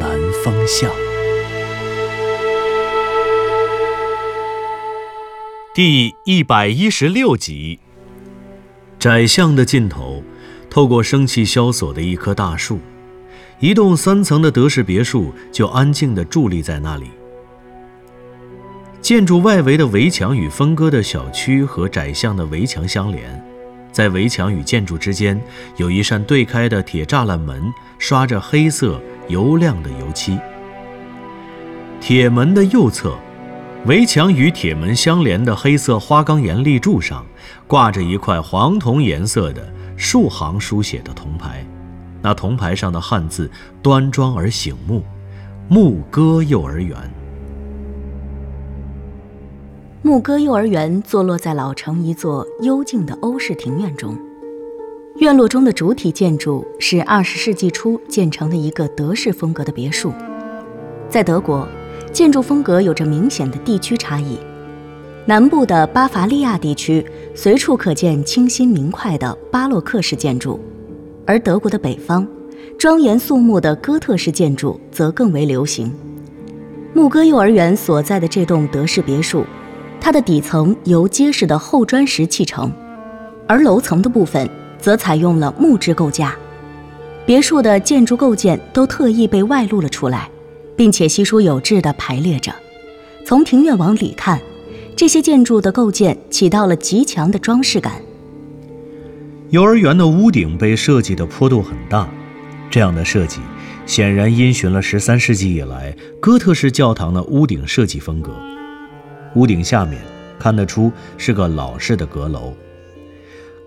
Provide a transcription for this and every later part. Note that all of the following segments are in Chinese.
南风向》第一百一十六集。窄巷的尽头，透过生气萧索的一棵大树，一栋三层的德式别墅就安静地伫立在那里。建筑外围的围墙与分割的小区和窄巷的围墙相连，在围墙与建筑之间有一扇对开的铁栅栏门，刷着黑色油亮的油漆。铁门的右侧，围墙与铁门相连的黑色花岗岩立柱上，挂着一块黄铜颜色的数行书写的铜牌，那铜牌上的汉字端庄而醒目，“牧歌幼儿园”。牧歌幼儿园坐落在老城一座幽静的欧式庭院中，院落中的主体建筑是二十世纪初建成的一个德式风格的别墅。在德国，建筑风格有着明显的地区差异，南部的巴伐利亚地区随处可见清新明快的巴洛克式建筑，而德国的北方，庄严肃穆的哥特式建筑则更为流行。牧歌幼儿园所在的这栋德式别墅。它的底层由结实的厚砖石砌成，而楼层的部分则采用了木质构架。别墅的建筑构件都特意被外露了出来，并且稀疏有致地排列着。从庭院往里看，这些建筑的构件起到了极强的装饰感。幼儿园的屋顶被设计的坡度很大，这样的设计显然因循了十三世纪以来哥特式教堂的屋顶设计风格。屋顶下面看得出是个老式的阁楼，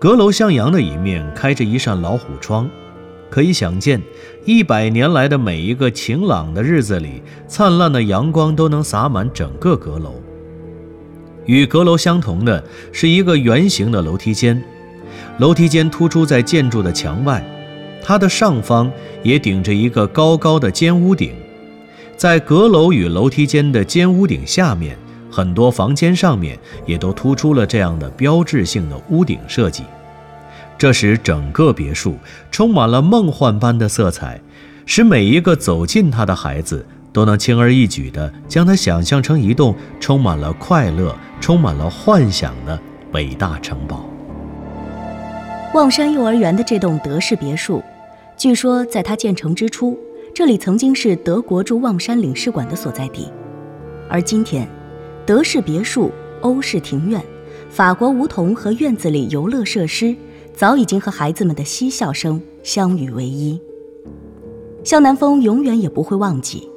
阁楼向阳的一面开着一扇老虎窗，可以想见，一百年来的每一个晴朗的日子里，灿烂的阳光都能洒满整个阁楼。与阁楼相同的是一个圆形的楼梯间，楼梯间突出在建筑的墙外，它的上方也顶着一个高高的尖屋顶，在阁楼与楼梯间的尖屋顶下面。很多房间上面也都突出了这样的标志性的屋顶设计，这使整个别墅充满了梦幻般的色彩，使每一个走进它的孩子都能轻而易举地将它想象成一栋充满了快乐、充满了幻想的伟大城堡。望山幼儿园的这栋德式别墅，据说在它建成之初，这里曾经是德国驻望山领事馆的所在地，而今天。德式别墅、欧式庭院、法国梧桐和院子里游乐设施，早已经和孩子们的嬉笑声相与为一。向南风永远也不会忘记，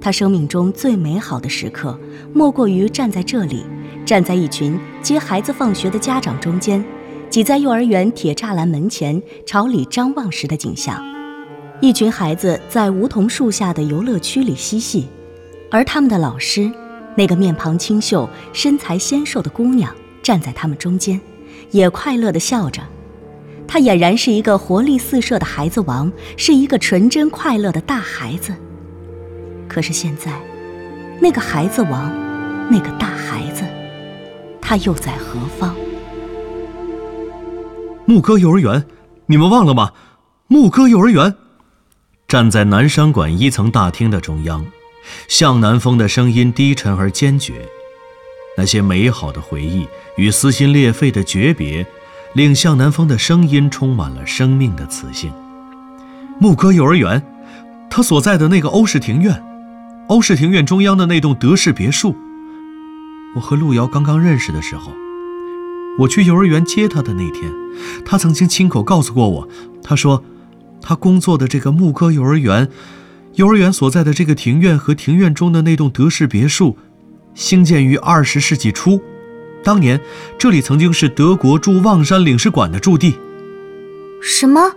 他生命中最美好的时刻，莫过于站在这里，站在一群接孩子放学的家长中间，挤在幼儿园铁栅栏门前朝里张望时的景象。一群孩子在梧桐树下的游乐区里嬉戏，而他们的老师。那个面庞清秀、身材纤瘦的姑娘站在他们中间，也快乐地笑着。她俨然是一个活力四射的孩子王，是一个纯真快乐的大孩子。可是现在，那个孩子王，那个大孩子，他又在何方？牧歌幼儿园，你们忘了吗？牧歌幼儿园，站在南山馆一层大厅的中央。向南风的声音低沉而坚决，那些美好的回忆与撕心裂肺的诀别，令向南风的声音充满了生命的磁性。牧歌幼儿园，他所在的那个欧式庭院，欧式庭院中央的那栋德式别墅。我和路遥刚刚认识的时候，我去幼儿园接他的那天，他曾经亲口告诉过我，他说，他工作的这个牧歌幼儿园。幼儿园所在的这个庭院和庭院中的那栋德式别墅，兴建于二十世纪初。当年这里曾经是德国驻望山领事馆的驻地。什么？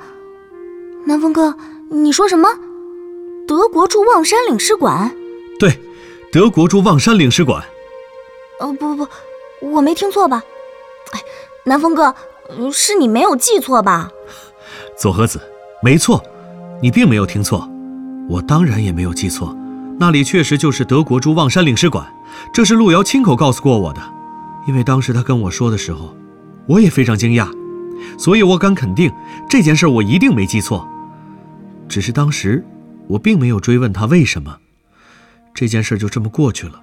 南风哥，你说什么？德国驻望山领事馆？对，德国驻望山领事馆。哦，不不不，我没听错吧？哎，南风哥，是你没有记错吧？左和子，没错，你并没有听错，我当然也没有记错，那里确实就是德国驻望山领事馆，这是路遥亲口告诉过我的，因为当时他跟我说的时候，我也非常惊讶，所以我敢肯定这件事我一定没记错，只是当时我并没有追问他为什么，这件事就这么过去了。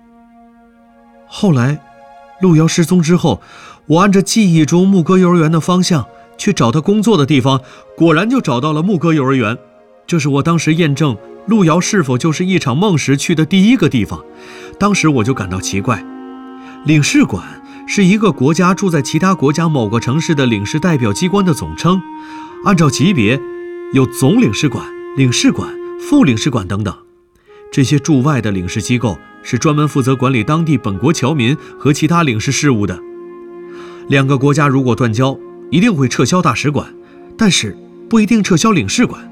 后来，路遥失踪之后，我按着记忆中牧歌幼儿园的方向去找他工作的地方，果然就找到了牧歌幼儿园。这是我当时验证路遥是否就是一场梦时去的第一个地方。当时我就感到奇怪，领事馆是一个国家住在其他国家某个城市的领事代表机关的总称，按照级别，有总领事馆、领事馆、副领事馆等等。这些驻外的领事机构。是专门负责管理当地本国侨民和其他领事事务的。两个国家如果断交，一定会撤销大使馆，但是不一定撤销领事馆。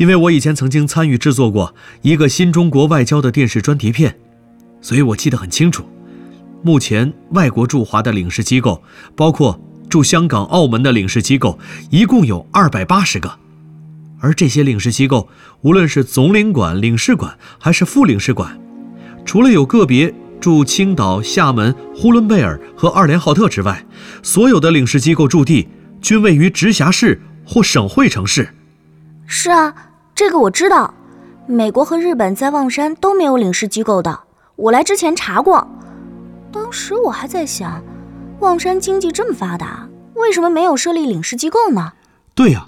因为我以前曾经参与制作过一个新中国外交的电视专题片，所以我记得很清楚。目前外国驻华的领事机构，包括驻香港、澳门的领事机构，一共有二百八十个。而这些领事机构，无论是总领馆、领事馆还是副领事馆，除了有个别驻青岛、厦门、呼伦贝尔和二连浩特之外，所有的领事机构驻地均位于直辖市或省会城市。是啊，这个我知道。美国和日本在望山都没有领事机构的，我来之前查过。当时我还在想，望山经济这么发达，为什么没有设立领事机构呢？对呀，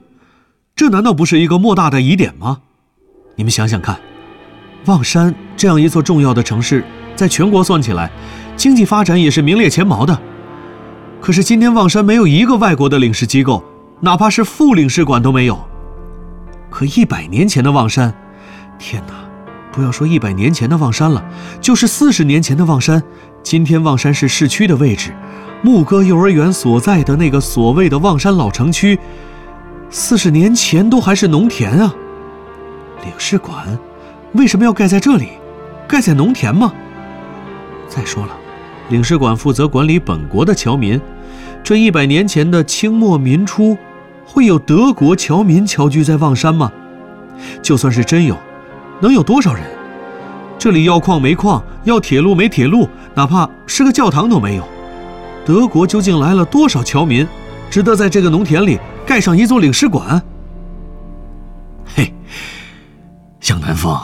这难道不是一个莫大的疑点吗？你们想想看。望山这样一座重要的城市，在全国算起来，经济发展也是名列前茅的。可是今天望山没有一个外国的领事机构，哪怕是副领事馆都没有。可一百年前的望山，天哪！不要说一百年前的望山了，就是四十年前的望山，今天望山是市区的位置，牧歌幼儿园所在的那个所谓的望山老城区，四十年前都还是农田啊。领事馆。为什么要盖在这里？盖在农田吗？再说了，领事馆负责管理本国的侨民，这一百年前的清末民初，会有德国侨民侨居在望山吗？就算是真有，能有多少人？这里要矿没矿，要铁路没铁路，哪怕是个教堂都没有。德国究竟来了多少侨民，值得在这个农田里盖上一座领事馆？嘿，向南风。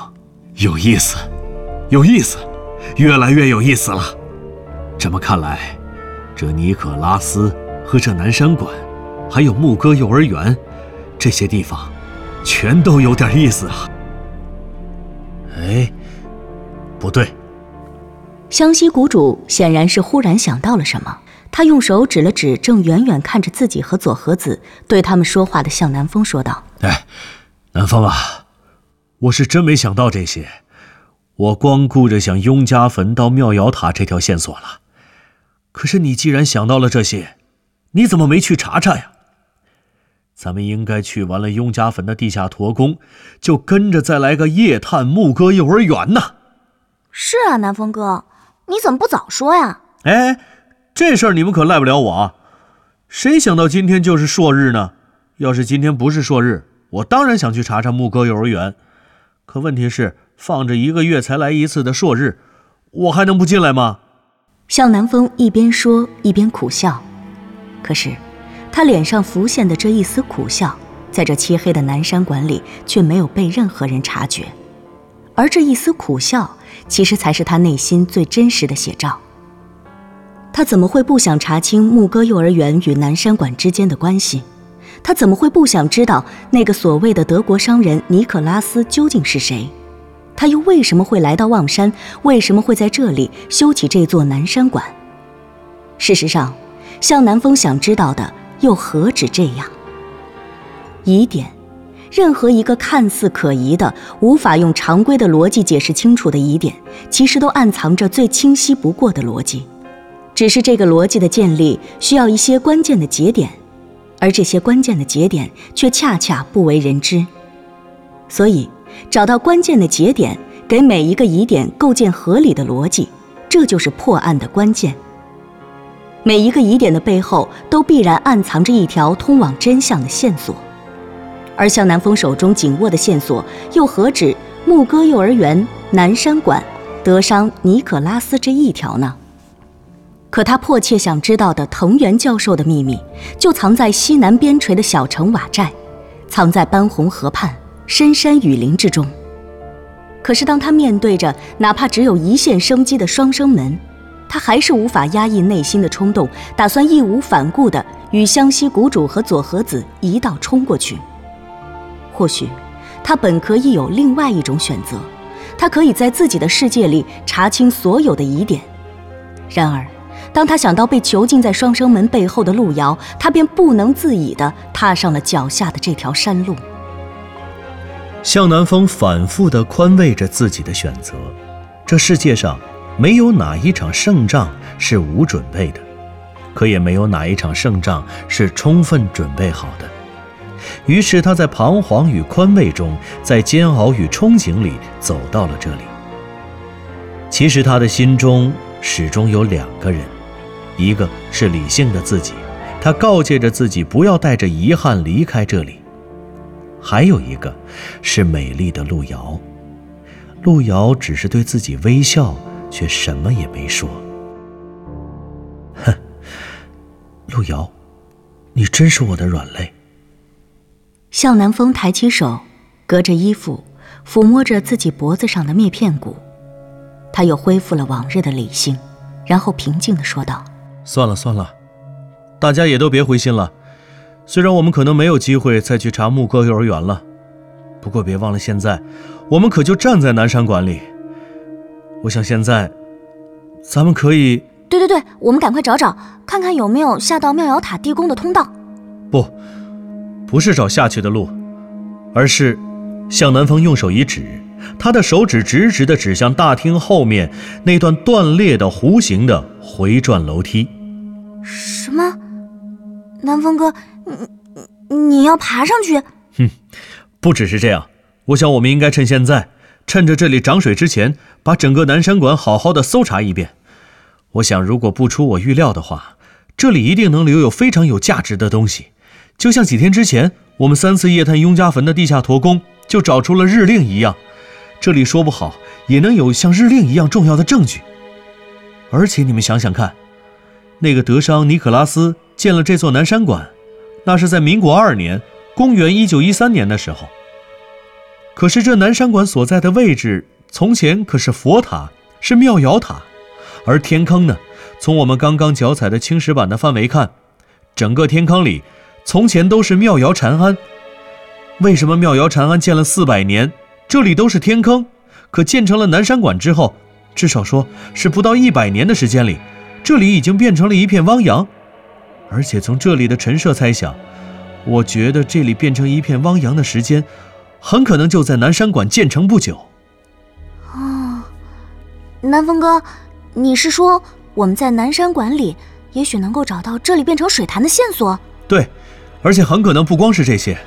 有意思，有意思，越来越有意思了。这么看来，这尼可拉斯和这南山馆，还有牧歌幼儿园，这些地方，全都有点意思啊。哎，不对。湘西谷主显然是忽然想到了什么，他用手指了指正远远看着自己和左和子对他们说话的向南风，说道：“哎，南风啊。”我是真没想到这些，我光顾着想雍家坟到庙瑶塔这条线索了。可是你既然想到了这些，你怎么没去查查呀？咱们应该去完了雍家坟的地下驼宫，就跟着再来个夜探牧歌幼儿园呢。是啊，南风哥，你怎么不早说呀？哎，这事儿你们可赖不了我。谁想到今天就是朔日呢？要是今天不是朔日，我当然想去查查牧歌幼儿园。可问题是，放着一个月才来一次的朔日，我还能不进来吗？向南风一边说一边苦笑，可是他脸上浮现的这一丝苦笑，在这漆黑的南山馆里却没有被任何人察觉，而这一丝苦笑，其实才是他内心最真实的写照。他怎么会不想查清牧歌幼儿园与南山馆之间的关系？他怎么会不想知道那个所谓的德国商人尼可拉斯究竟是谁？他又为什么会来到望山？为什么会在这里修起这座南山馆？事实上，向南风想知道的又何止这样？疑点，任何一个看似可疑的、无法用常规的逻辑解释清楚的疑点，其实都暗藏着最清晰不过的逻辑，只是这个逻辑的建立需要一些关键的节点。而这些关键的节点却恰恰不为人知，所以找到关键的节点，给每一个疑点构建合理的逻辑，这就是破案的关键。每一个疑点的背后，都必然暗藏着一条通往真相的线索，而向南风手中紧握的线索，又何止牧歌幼儿园、南山馆、德商尼可拉斯这一条呢？可他迫切想知道的藤原教授的秘密，就藏在西南边陲的小城瓦寨，藏在斑红河畔深山雨林之中。可是当他面对着哪怕只有一线生机的双生门，他还是无法压抑内心的冲动，打算义无反顾地与湘西谷主和佐和子一道冲过去。或许，他本可以有另外一种选择，他可以在自己的世界里查清所有的疑点。然而，当他想到被囚禁在双生门背后的路遥，他便不能自已地踏上了脚下的这条山路。向南风反复地宽慰着自己的选择。这世界上没有哪一场胜仗是无准备的，可也没有哪一场胜仗是充分准备好的。于是他在彷徨与宽慰中，在煎熬与憧憬里走到了这里。其实他的心中始终有两个人。一个是理性的自己，他告诫着自己不要带着遗憾离开这里；还有一个是美丽的路遥，路遥只是对自己微笑，却什么也没说。哼，路遥，你真是我的软肋。向南风抬起手，隔着衣服抚摸着自己脖子上的篾片骨，他又恢复了往日的理性，然后平静的说道。算了算了，大家也都别灰心了。虽然我们可能没有机会再去查牧歌幼儿园了，不过别忘了，现在我们可就站在南山馆里。我想现在，咱们可以……对对对，我们赶快找找，看看有没有下到妙瑶塔地宫的通道。不，不是找下去的路，而是向南风用手一指，他的手指直直地指向大厅后面那段断裂的弧形的回转楼梯。什么？南风哥，你你要爬上去？哼，不只是这样，我想我们应该趁现在，趁着这里涨水之前，把整个南山馆好好的搜查一遍。我想，如果不出我预料的话，这里一定能留有非常有价值的东西。就像几天之前，我们三次夜探雍家坟的地下驼宫，就找出了日令一样，这里说不好也能有像日令一样重要的证据。而且你们想想看。那个德商尼可拉斯建了这座南山馆，那是在民国二年，公元一九一三年的时候。可是这南山馆所在的位置，从前可是佛塔，是妙瑶塔，而天坑呢？从我们刚刚脚踩的青石板的范围看，整个天坑里，从前都是妙瑶禅庵。为什么妙瑶禅庵建了四百年，这里都是天坑，可建成了南山馆之后，至少说是不到一百年的时间里。这里已经变成了一片汪洋，而且从这里的陈设猜想，我觉得这里变成一片汪洋的时间，很可能就在南山馆建成不久。哦，南风哥，你是说我们在南山馆里，也许能够找到这里变成水潭的线索？对，而且很可能不光是这些。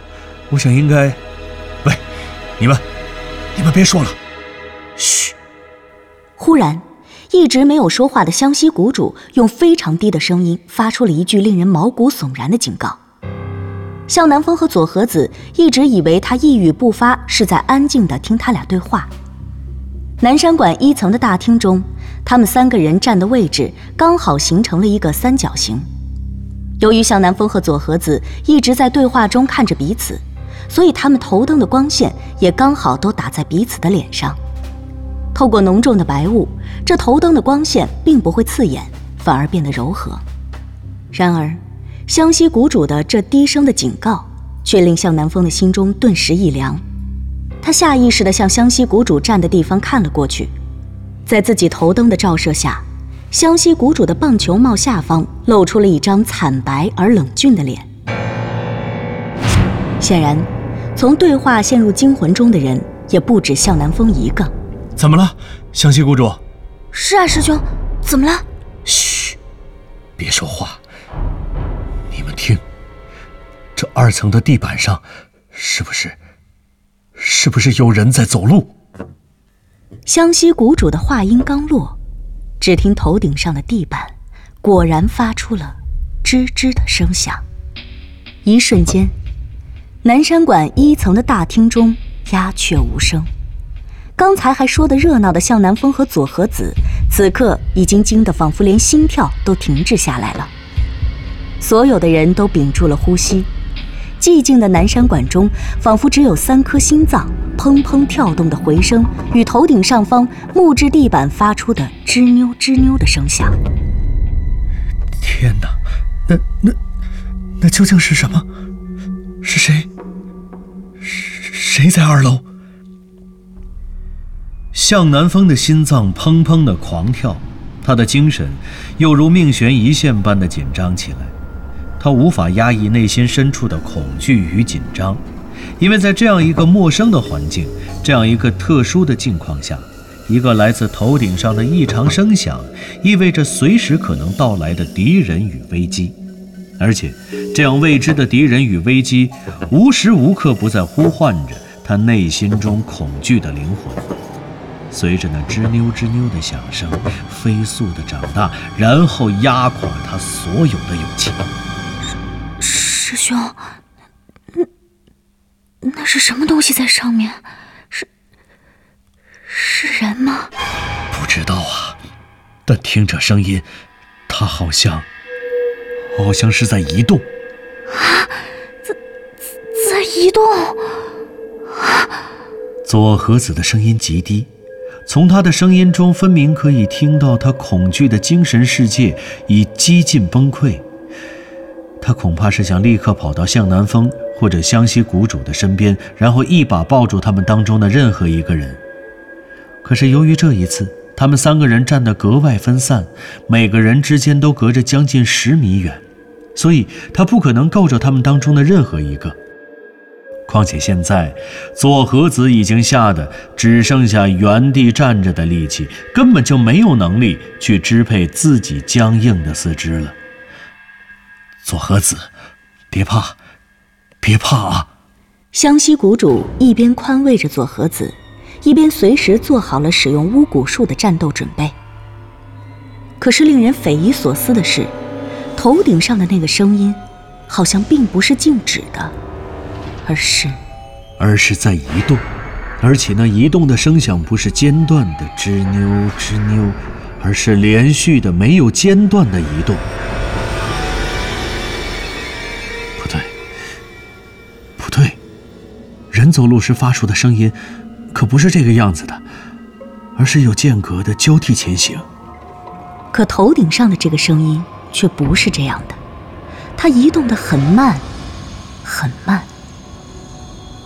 我想应该……喂，你们，你们别说了，嘘。忽然。一直没有说话的湘西谷主用非常低的声音发出了一句令人毛骨悚然的警告。向南风和左和子一直以为他一语不发是在安静地听他俩对话。南山馆一层的大厅中，他们三个人站的位置刚好形成了一个三角形。由于向南风和左和子一直在对话中看着彼此，所以他们头灯的光线也刚好都打在彼此的脸上。透过浓重的白雾，这头灯的光线并不会刺眼，反而变得柔和。然而，湘西谷主的这低声的警告，却令向南风的心中顿时一凉。他下意识地向湘西谷主站的地方看了过去，在自己头灯的照射下，湘西谷主的棒球帽下方露出了一张惨白而冷峻的脸。显然，从对话陷入惊魂中的人也不止向南风一个。怎么了，湘西谷主？是啊，师兄，怎么了？嘘，别说话。听，这二层的地板上，是不是，是？是不是有人在走路？湘西谷主的话音刚落，只听头顶上的地板果然发出了吱吱的声响。一瞬间，南山馆一层的大厅中鸦雀无声。刚才还说的热闹的向南风和左和子，此刻已经惊得仿佛连心跳都停滞下来了。所有的人都屏住了呼吸。寂静的南山馆中，仿佛只有三颗心脏砰砰跳动的回声，与头顶上方木质地板发出的吱扭吱扭的声响。天哪，那那那究竟是什么？是谁？谁在二楼？向南风的心脏砰砰的狂跳，他的精神又如命悬一线般的紧张起来。他无法压抑内心深处的恐惧与紧张，因为在这样一个陌生的环境，这样一个特殊的境况下，一个来自头顶上的异常声响，意味着随时可能到来的敌人与危机，而且这样未知的敌人与危机，无时无刻不在呼唤着他内心中恐惧的灵魂，随着那吱扭吱扭的响声，飞速的长大，然后压垮他所有的勇气。师兄，那那是什么东西在上面？是是人吗？不知道啊，但听这声音，他好像好像是在移动。啊，在在移动！啊左和子的声音极低，从他的声音中分明可以听到他恐惧的精神世界已几近崩溃。他恐怕是想立刻跑到向南风或者湘西谷主的身边，然后一把抱住他们当中的任何一个人。可是由于这一次他们三个人站得格外分散，每个人之间都隔着将近十米远，所以他不可能够着他们当中的任何一个。况且现在左和子已经吓得只剩下原地站着的力气，根本就没有能力去支配自己僵硬的四肢了。左和子，别怕，别怕啊！湘西谷主一边宽慰着左和子，一边随时做好了使用巫蛊术的战斗准备。可是令人匪夷所思的是，头顶上的那个声音，好像并不是静止的，而是，而是在移动，而且那移动的声响不是间断的吱扭吱扭，而是连续的没有间断的移动。走路时发出的声音，可不是这个样子的，而是有间隔的交替前行。可头顶上的这个声音却不是这样的，它移动的很慢，很慢。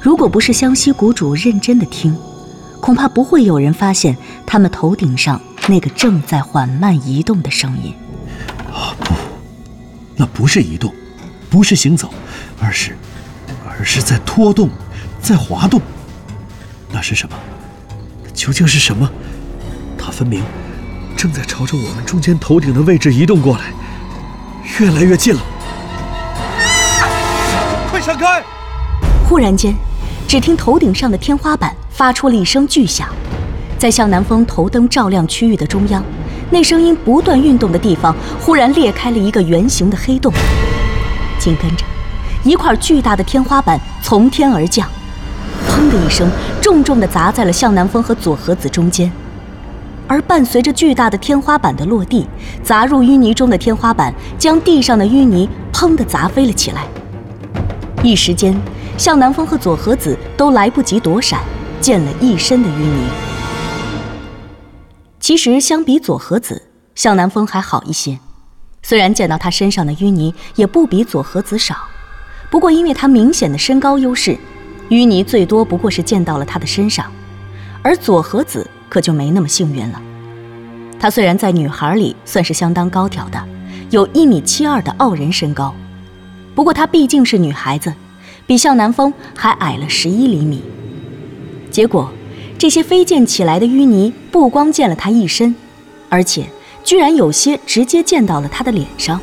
如果不是湘西谷主认真的听，恐怕不会有人发现他们头顶上那个正在缓慢移动的声音。啊不，那不是移动，不是行走，而是，而是在拖动。在滑动，那是什么？究竟是什么？它分明正在朝着我们中间头顶的位置移动过来，越来越近了。快闪开！忽然间，只听头顶上的天花板发出了一声巨响，在向南风头灯照亮区域的中央，那声音不断运动的地方忽然裂开了一个圆形的黑洞，紧跟着，一块巨大的天花板从天而降。一声，重重地砸在了向南风和左和子中间，而伴随着巨大的天花板的落地，砸入淤泥中的天花板将地上的淤泥砰地砸飞了起来。一时间，向南风和左和子都来不及躲闪，溅了一身的淤泥。其实，相比左和子，向南风还好一些，虽然溅到他身上的淤泥也不比左和子少，不过因为他明显的身高优势。淤泥最多不过是溅到了他的身上，而左和子可就没那么幸运了。她虽然在女孩里算是相当高挑的，有一米七二的傲人身高，不过她毕竟是女孩子，比向南风还矮了十一厘米。结果，这些飞溅起来的淤泥不光溅了她一身，而且居然有些直接溅到了她的脸上。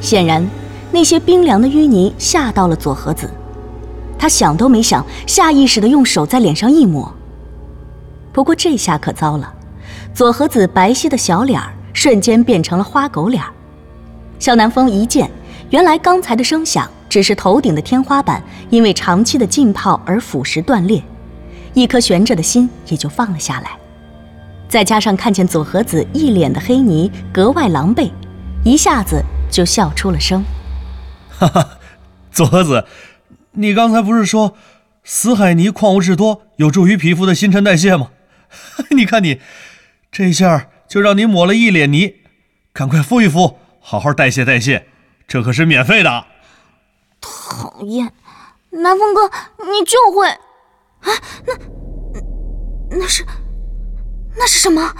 显然，那些冰凉的淤泥吓到了左和子。他想都没想，下意识的用手在脸上一抹。不过这下可糟了，左和子白皙的小脸瞬间变成了花狗脸儿。向南风一见，原来刚才的声响只是头顶的天花板因为长期的浸泡而腐蚀断裂，一颗悬着的心也就放了下来。再加上看见左和子一脸的黑泥，格外狼狈，一下子就笑出了声。哈哈，左和子，你刚才不是说死海泥矿物质多，有助于皮肤的新陈代谢吗？你看你，这下就让你抹了一脸泥，赶快敷一敷，好好代谢代谢，这可是免费的。讨厌，南风哥，你就会啊？那那是那是什么？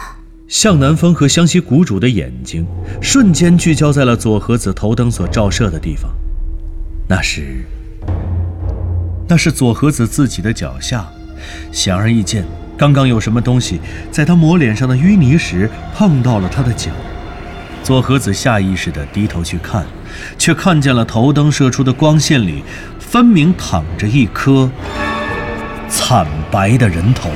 向南风和湘西谷主的眼睛瞬间聚焦在了左和子头灯所照射的地方，那是那是左和子自己的脚下，显而易见。刚刚有什么东西在他抹脸上的淤泥时碰到了他的脚，左和子下意识地低头去看，却看见了头灯射出的光线里，分明躺着一颗惨白的人头。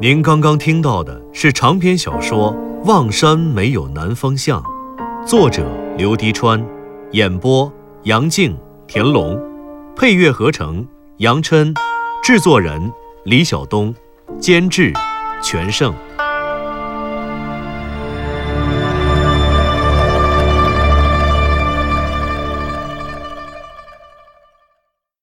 您刚刚听到的是长篇小说《望山没有南方向》，作者刘迪川，演播杨静、田龙。配乐合成杨琛，制作人李晓东，监制全胜。